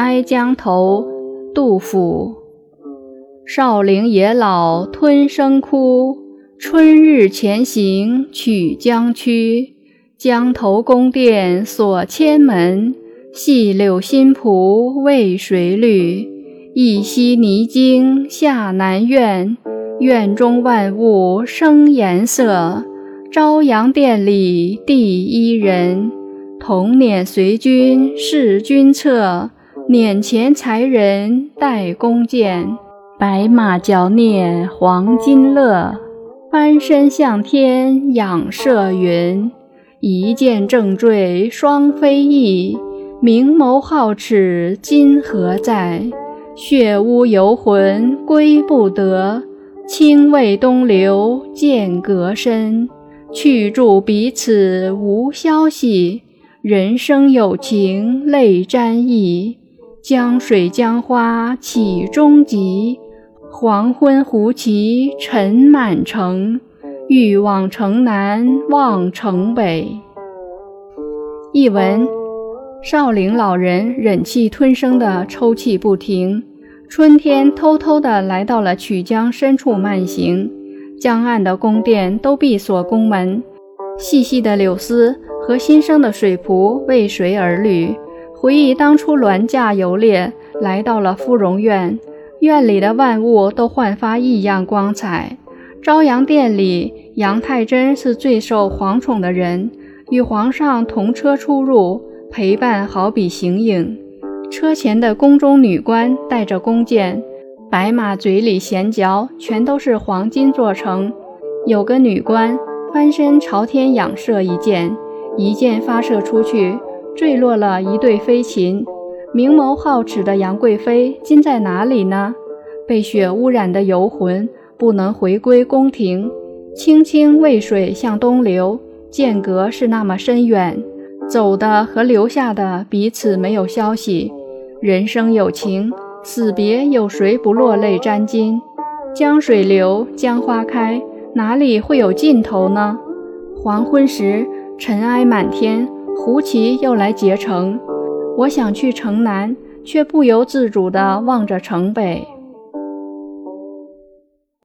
哀江头，杜甫。少陵野老吞声哭，春日前行曲江曲。江头宫殿锁千门，细柳新蒲为谁绿？一溪泥津下南苑，苑中万物生颜色。朝阳殿里第一人，童年随君侍君侧。辇前才人带弓箭，白马脚蹑黄金勒。翻身向天仰射云，一箭正坠双飞翼。明眸皓齿今何在？血污游魂归不得。清渭东流剑隔深，去住彼此无消息。人生有情泪沾衣。江水江花起终极，黄昏胡骑尘满城。欲往城南望城北。译文：少陵老人忍气吞声地抽泣不停。春天偷偷地来到了曲江深处漫行，江岸的宫殿都闭锁宫门，细细的柳丝和新生的水蒲为谁而绿？回忆当初銮驾游猎，来到了芙蓉院，院里的万物都焕发异样光彩。朝阳殿里，杨太真是最受皇宠的人，与皇上同车出入，陪伴好比形影。车前的宫中女官带着弓箭，白马嘴里衔嚼，全都是黄金做成。有个女官翻身朝天仰射一箭，一箭发射出去。坠落了一对飞禽，明眸皓齿的杨贵妃今在哪里呢？被血污染的游魂不能回归宫廷，清清渭水向东流，间隔是那么深远，走的和留下的彼此没有消息。人生有情，死别有谁不落泪沾襟？江水流，江花开，哪里会有尽头呢？黄昏时，尘埃满天。胡骑又来劫城，我想去城南，却不由自主地望着城北。